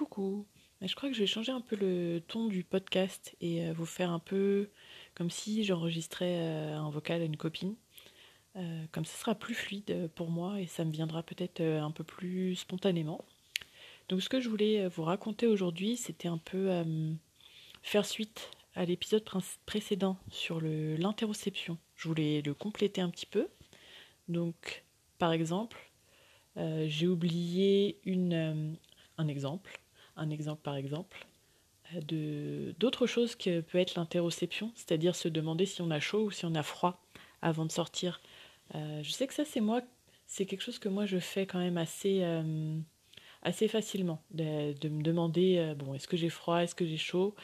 Coucou. Je crois que je vais changer un peu le ton du podcast et euh, vous faire un peu comme si j'enregistrais euh, un vocal à une copine. Euh, comme ça sera plus fluide pour moi et ça me viendra peut-être un peu plus spontanément. Donc ce que je voulais vous raconter aujourd'hui, c'était un peu faire suite à l'épisode précédent sur l'interoception. Je voulais le compléter un petit peu. Donc par exemple, j'ai oublié un exemple un exemple par exemple, euh, de d'autres choses que peut être l'interoception, c'est-à-dire se demander si on a chaud ou si on a froid avant de sortir. Euh, je sais que ça c'est moi, c'est quelque chose que moi je fais quand même assez euh, assez facilement, de, me demander bon est-ce que j'ai froid, est-ce que j'ai chaud,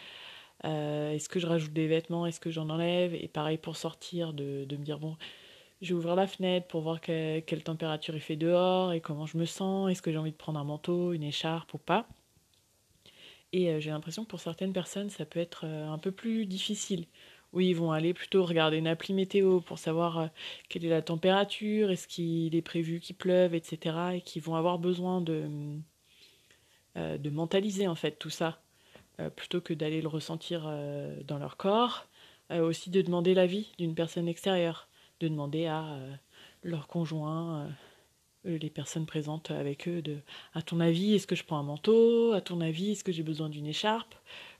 est-ce que je rajoute des vêtements, est-ce que j'en enlève, et pareil pour sortir, de, me dire bon je vais ouvrir la fenêtre pour voir quelle température il fait dehors et comment je me sens, est-ce que j'ai envie de prendre un manteau, une écharpe ou pas. Et euh, j'ai l'impression que pour certaines personnes, ça peut être euh, un peu plus difficile. Oui, ils vont aller plutôt regarder une appli météo pour savoir euh, quelle est la température, est-ce qu'il est prévu qu'il pleuve, etc. Et qui vont avoir besoin de, de mentaliser en fait tout ça, plutôt que d'aller le ressentir dans leur corps. aussi de demander l'avis d'une personne extérieure, de demander à leur conjoint les personnes présentes avec eux de à ton avis est-ce que je prends un manteau? À ton avis est-ce que j'ai besoin d'une écharpe?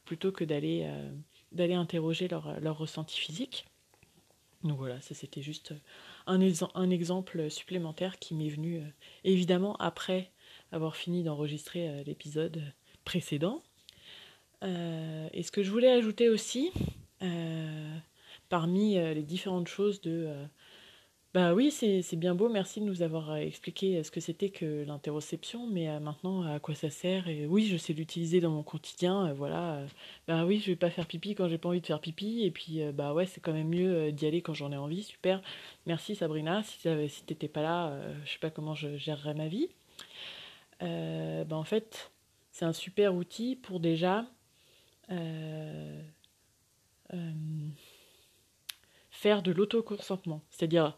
Plutôt que d'aller euh, d'aller interroger leur, leur, ressenti physique. Donc voilà ça c'était juste un, un, exemple supplémentaire qui m'est venu euh, évidemment après avoir fini d'enregistrer l'épisode précédent. Et ce que je voulais ajouter aussi parmi les différentes choses de bah oui, c'est bien beau, merci de nous avoir euh, expliqué euh, ce que c'était que l'interoception, mais euh, maintenant à quoi ça sert Et oui, je sais l'utiliser dans mon quotidien, voilà. bah oui, je vais pas faire pipi quand j'ai pas envie de faire pipi, et puis bah ouais, c'est quand même mieux d'y aller quand j'en ai envie, super. Merci Sabrina, si, si t'étais pas là, je sais pas comment je gérerais ma vie. bah en fait, c'est un super outil pour déjà faire de l'autoconsentement, c'est-à-dire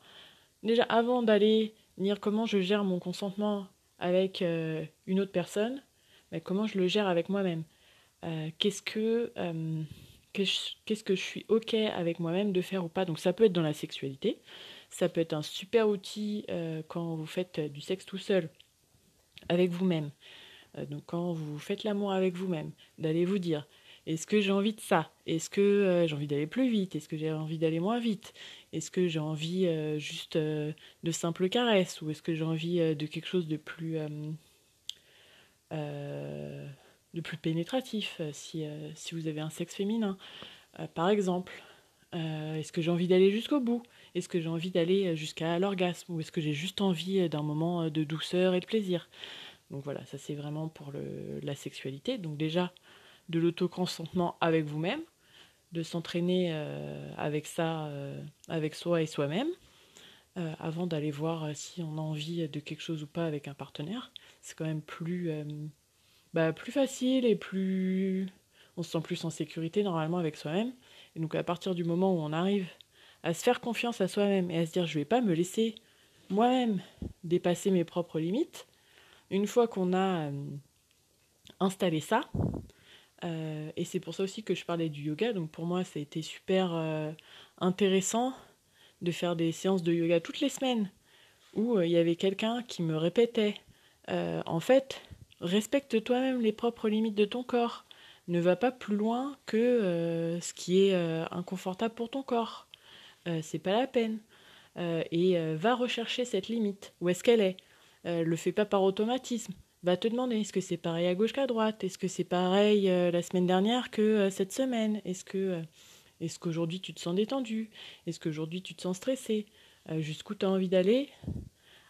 déjà avant d'aller dire comment je gère mon consentement avec euh, une autre personne, mais comment je le gère avec moi-même. Euh, qu'est-ce que euh, qu'est-ce que je suis ok avec moi-même de faire ou pas. Donc ça peut être dans la sexualité, ça peut être un super outil quand vous faites du sexe tout seul avec vous-même. donc quand vous faites l'amour avec vous-même, d'aller vous dire est-ce que j'ai envie de ça? Est-ce que j'ai envie d'aller plus vite? Est-ce que j'ai envie d'aller moins vite? Est-ce que j'ai envie euh, juste euh, de simples caresses ou est-ce que j'ai envie euh, de quelque chose de plus de plus pénétratif si, vous avez un sexe féminin par exemple? Est-ce que j'ai envie d'aller jusqu'au bout? Est-ce que j'ai envie d'aller jusqu'à l'orgasme ou est-ce que j'ai juste envie d'un moment de douceur et de plaisir? Donc voilà ça c'est vraiment pour le, la sexualité. Donc déjà de l'autoconsentement avec vous-même de s'entraîner euh, avec ça, euh, avec soi et soi-même, euh, avant d'aller voir si on a envie de quelque chose ou pas avec un partenaire. C'est quand même plus, bah, plus facile et plus... On se sent plus en sécurité normalement avec soi-même. Et donc à partir du moment où on arrive à se faire confiance à soi-même et à se dire je vais pas me laisser moi-même dépasser mes propres limites, une fois qu'on a installé ça, euh, et c'est pour ça aussi que je parlais du yoga. Donc pour moi, ça a été super euh, intéressant de faire des séances de yoga toutes les semaines où euh, il y avait quelqu'un qui me répétait en fait, respecte toi-même les propres limites de ton corps. Ne va pas plus loin que ce qui est inconfortable pour ton corps. c'est pas la peine. et va rechercher cette limite. Où est-ce qu'elle est, Le fais pas par automatisme va te demander est-ce que c'est pareil à gauche qu'à droite? Est-ce que c'est pareil euh, la semaine dernière que euh, cette semaine? Est-ce que euh, qu'aujourd'hui tu te sens détendu? Est-ce qu'aujourd'hui tu te sens stressé? Jusqu'où tu as envie d'aller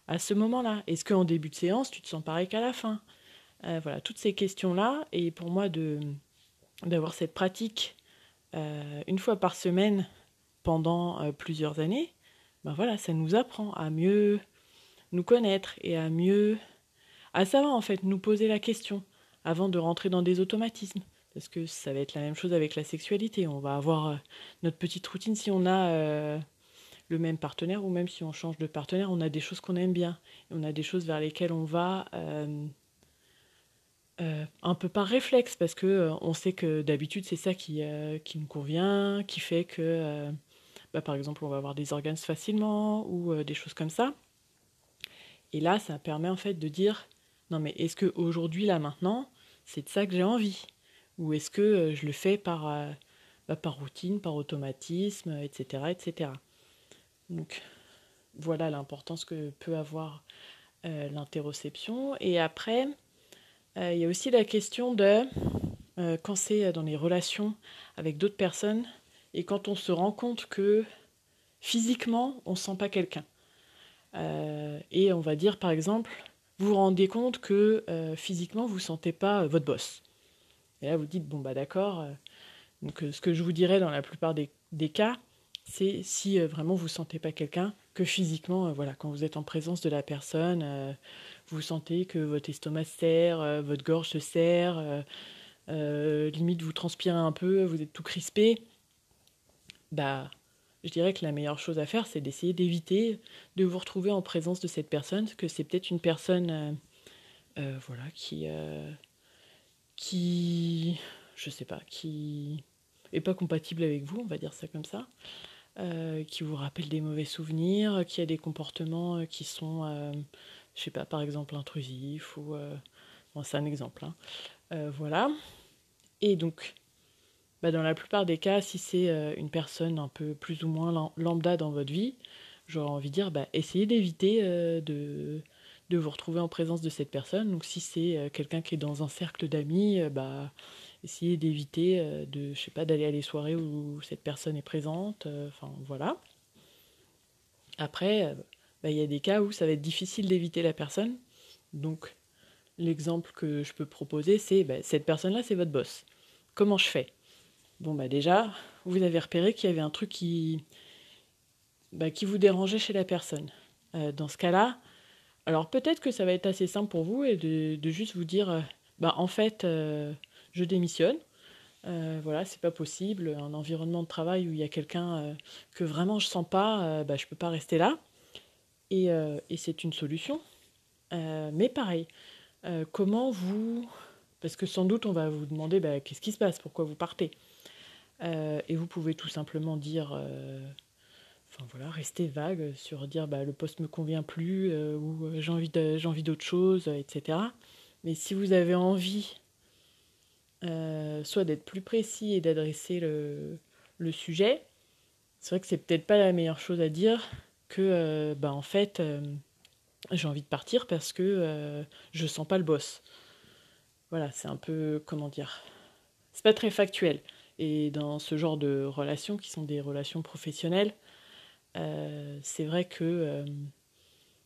à ce moment-là? Est-ce qu'en début de séance tu te sens pareil qu'à la fin? Voilà, toutes ces questions-là. Et pour moi, de d'avoir cette pratique une fois par semaine pendant plusieurs années, ben voilà, ça nous apprend à mieux nous connaître et à mieux à savoir en fait nous poser la question avant de rentrer dans des automatismes. Parce que ça va être la même chose avec la sexualité. On va avoir euh, notre petite routine si on a euh, le même partenaire ou même si on change de partenaire, on a des choses qu'on aime bien. on a des choses vers lesquelles on va, euh, un peu par réflexe, parce que on sait que d'habitude c'est ça qui, qui nous convient, qui fait que, bah, par exemple, on va avoir des organes facilement ou des choses comme ça. Et là, ça permet en fait de dire non mais est-ce que aujourd'hui là maintenant, c'est de ça que j'ai envie? Ou est-ce que je le fais par bah, par routine, par automatisme, etc., etc. Donc voilà l'importance que peut avoir euh, l'interoception. Et après, euh, il y a aussi la question de euh, quand c'est dans les relations avec d'autres personnes et quand on se rend compte que physiquement, on ne sent pas quelqu'un. et on va dire par exemple, vous vous rendez compte que physiquement, vous ne sentez pas votre boss. Et là, vous dites, bon, bah d'accord. donc, ce que je vous dirais dans la plupart des, cas, c'est si vraiment vous ne sentez pas quelqu'un, que physiquement, euh, voilà, quand vous êtes en présence de la personne, euh, vous sentez que votre estomac se serre, euh, votre gorge se serre, limite vous transpirez un peu, vous êtes tout crispé, bah, je dirais que la meilleure chose à faire, c'est d'essayer d'éviter de vous retrouver en présence de cette personne, parce que c'est peut-être une personne, voilà, qui, qui, je sais pas, qui est pas compatible avec vous, on va dire ça comme ça. Euh, qui vous rappelle des mauvais souvenirs, qui a des comportements euh, qui sont, euh, je sais pas, par exemple intrusifs ou. bon, c'est un exemple. Hein. voilà. Et donc, bah, dans la plupart des cas, si c'est une personne un peu plus ou moins lambda dans votre vie, j'aurais envie de dire, bah, essayez d'éviter de, de vous retrouver en présence de cette personne. Donc, si c'est quelqu'un qui est dans un cercle d'amis, bah essayer d'éviter euh, d'aller à des soirées où cette personne est présente. Euh, enfin, voilà. Après, euh, il y a des cas où ça va être difficile d'éviter la personne. Donc, l'exemple que je peux proposer, c'est cette personne-là, c'est votre boss. Comment je fais? Bon, bah déjà, vous avez repéré qu'il y avait un truc qui, bah, qui vous dérangeait chez la personne. dans ce cas-là, alors peut-être que ça va être assez simple pour vous et de, juste vous dire, bah en fait, je démissionne. Euh, voilà, c'est pas possible. Un environnement de travail où il y a quelqu'un euh, que vraiment je sens pas, euh, bah, je peux pas rester là. Et, c'est une solution. mais pareil, comment vous. Parce que sans doute on va vous demander bah, qu'est-ce qui se passe, pourquoi vous partez? et vous pouvez tout simplement dire. Enfin voilà, rester vague sur dire bah, le poste me convient plus ou j'ai envie, d'autre chose, etc. Mais si vous avez envie euh, soit d'être plus précis et d'adresser le, sujet. C'est vrai que c'est peut-être pas la meilleure chose à dire que, euh, bah, en fait, euh, j'ai envie de partir parce que je sens pas le boss. Voilà, c'est un peu, comment dire, c'est pas très factuel. Et dans ce genre de relations qui sont des relations professionnelles, c'est vrai que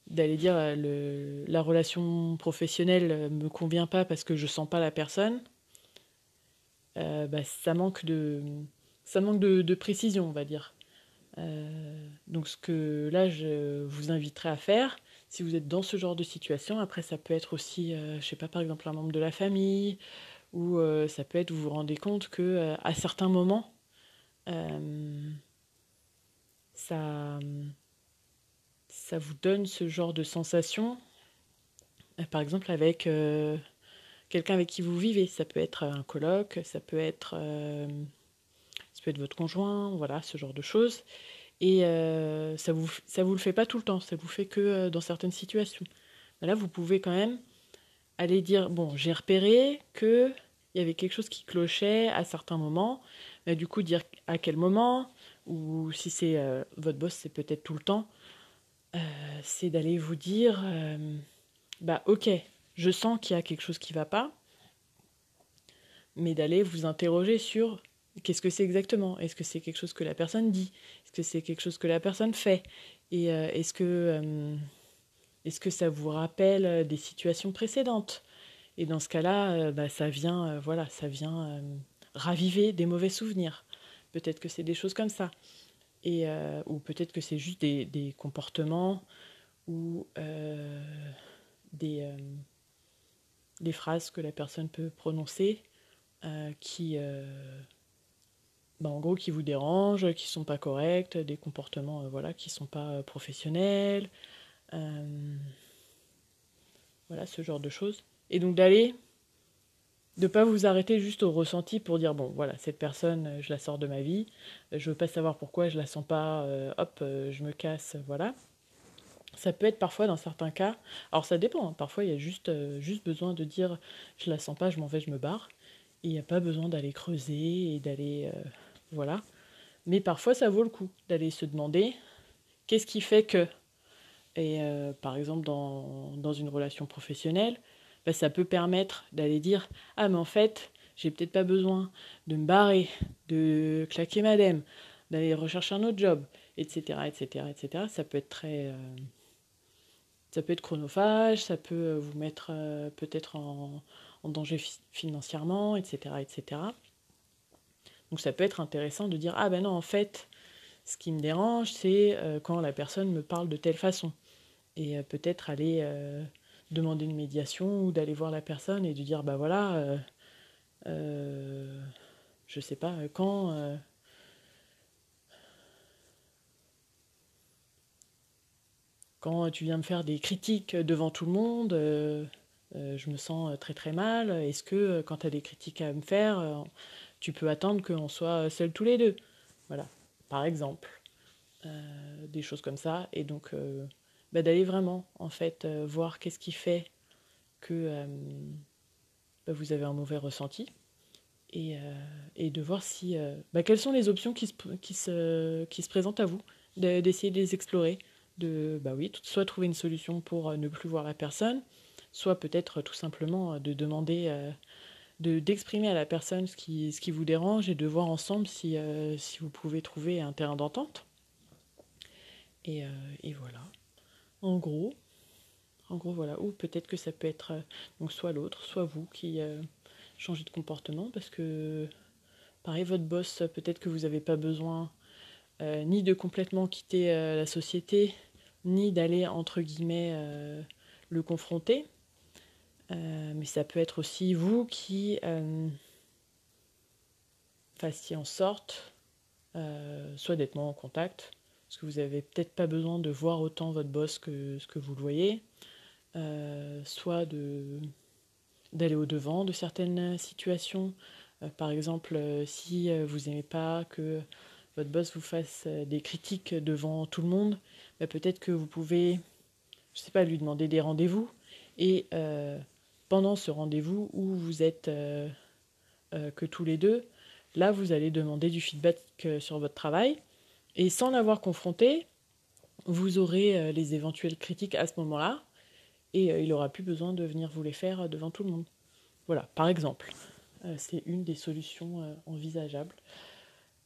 d'aller dire le, la relation professionnelle me convient pas parce que je sens pas la personne, euh, bah, ça manque de, ça de, précision, on va dire. Euh, donc ce que là, je vous inviterai à faire, si vous êtes dans ce genre de situation, après ça peut être aussi, euh, je sais pas, par exemple un membre de la famille, ou ça peut être, vous vous rendez compte que à certains moments, ça, ça vous donne ce genre de sensation, par exemple avec quelqu'un avec qui vous vivez. Ça peut être un colloque, ça peut être, euh, ça peut être votre conjoint, voilà, ce genre de choses. Et euh, ça vous ça vous le fait pas tout le temps, ça vous fait que euh, dans certaines situations. là, vous pouvez quand même aller dire bon, j'ai repéré que il y avait quelque chose qui clochait à certains moments. Mais du coup, dire à quel moment, ou si c'est votre boss, c'est peut-être tout le temps, c'est d'aller vous dire bah ok, je sens qu'il y a quelque chose qui ne va pas, mais d'aller vous interroger sur qu'est-ce que c'est exactement? Est-ce que c'est quelque chose que la personne dit? Est-ce que c'est quelque chose que la personne fait? Et euh, est-ce que, euh, que ça vous rappelle des situations précédentes? Et dans ce cas-là, euh, bah, ça vient, voilà, ça vient raviver des mauvais souvenirs. Peut-être que c'est des choses comme ça. Et, ou peut-être que c'est juste des, des, comportements ou des des phrases que la personne peut prononcer euh, qui, euh, bah, en gros, qui vous dérangent, qui sont pas corrects, des comportements, euh, voilà, qui sont pas professionnels, voilà, ce genre de choses. Et donc d'aller de pas vous arrêter juste au ressenti pour dire bon voilà cette personne je la sors de ma vie je veux pas savoir pourquoi je la sens pas hop je me casse voilà ça peut être parfois dans certains cas alors ça dépend hein. parfois il y a juste juste besoin de dire je la sens pas je m'en vais je me barre il n'y a pas besoin d'aller creuser et d'aller voilà mais parfois ça vaut le coup d'aller se demander qu'est-ce qui fait que et par exemple dans, dans une relation professionnelle bah, ça peut permettre d'aller dire Ah, mais en fait, j'ai peut-être pas besoin de me barrer, de claquer madame, d'aller rechercher un autre job, etc. etc., etc. Ça peut être très. Euh, ça peut être chronophage, ça peut euh, vous mettre euh, peut-être en, en, danger financièrement, etc., etc. Donc ça peut être intéressant de dire Ah ben non, en fait, ce qui me dérange, c'est quand la personne me parle de telle façon. Et peut-être aller demander une médiation ou d'aller voir la personne et de dire bah voilà, euh, euh, je sais pas quand. Euh, quand tu viens me faire des critiques devant tout le monde, je me sens très très mal. Est-ce que quand tu as des critiques à me faire, tu peux attendre qu'on soit seuls tous les deux. Voilà, par exemple. des choses comme ça. Et donc, bah, d'aller vraiment en fait euh, voir qu'est-ce qui fait que euh, bah, vous avez un mauvais ressenti. Et, euh, de voir si bah, quelles sont les options qui se, qui se, qui se présentent à vous, d'essayer de, les explorer, de bah oui, soit trouver une solution pour ne plus voir la personne, soit peut-être tout simplement de demander de d'exprimer à la personne ce qui, ce qui vous dérange et de voir ensemble si, si vous pouvez trouver un terrain d'entente. Et, et voilà. En gros, en gros voilà. Ou peut-être que ça peut être euh, donc soit l'autre, soit vous qui euh, changez de comportement parce que pareil votre boss peut-être que vous n'avez pas besoin euh, ni de complètement quitter la société ni d'aller entre guillemets le confronter. Mais ça peut être aussi vous qui fassiez en sorte soit d'être moins en contact, parce que vous n'avez peut-être pas besoin de voir autant votre boss que ce que vous le voyez, euh, soit d'aller au devant de certaines situations. Euh, par exemple, euh, si vous n'aimez pas que votre boss vous fasse des critiques devant tout le monde, bah, peut-être que vous pouvez, je sais pas, lui demander des rendez-vous et pendant ce rendez-vous où vous êtes que tous les deux, là vous allez demander du feedback sur votre travail et sans l'avoir confronté, vous aurez euh, les éventuelles critiques à ce moment-là, et euh, il n'aura plus besoin de venir vous les faire euh, devant tout le monde. Voilà, par exemple. c'est une des solutions envisageables.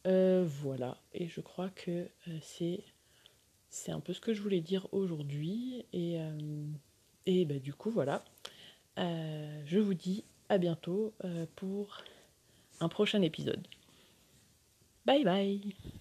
voilà, et je crois que c'est c'est un peu ce que je voulais dire aujourd'hui. Et, et bah, du coup, voilà. Je vous dis à bientôt pour un prochain épisode. Bye bye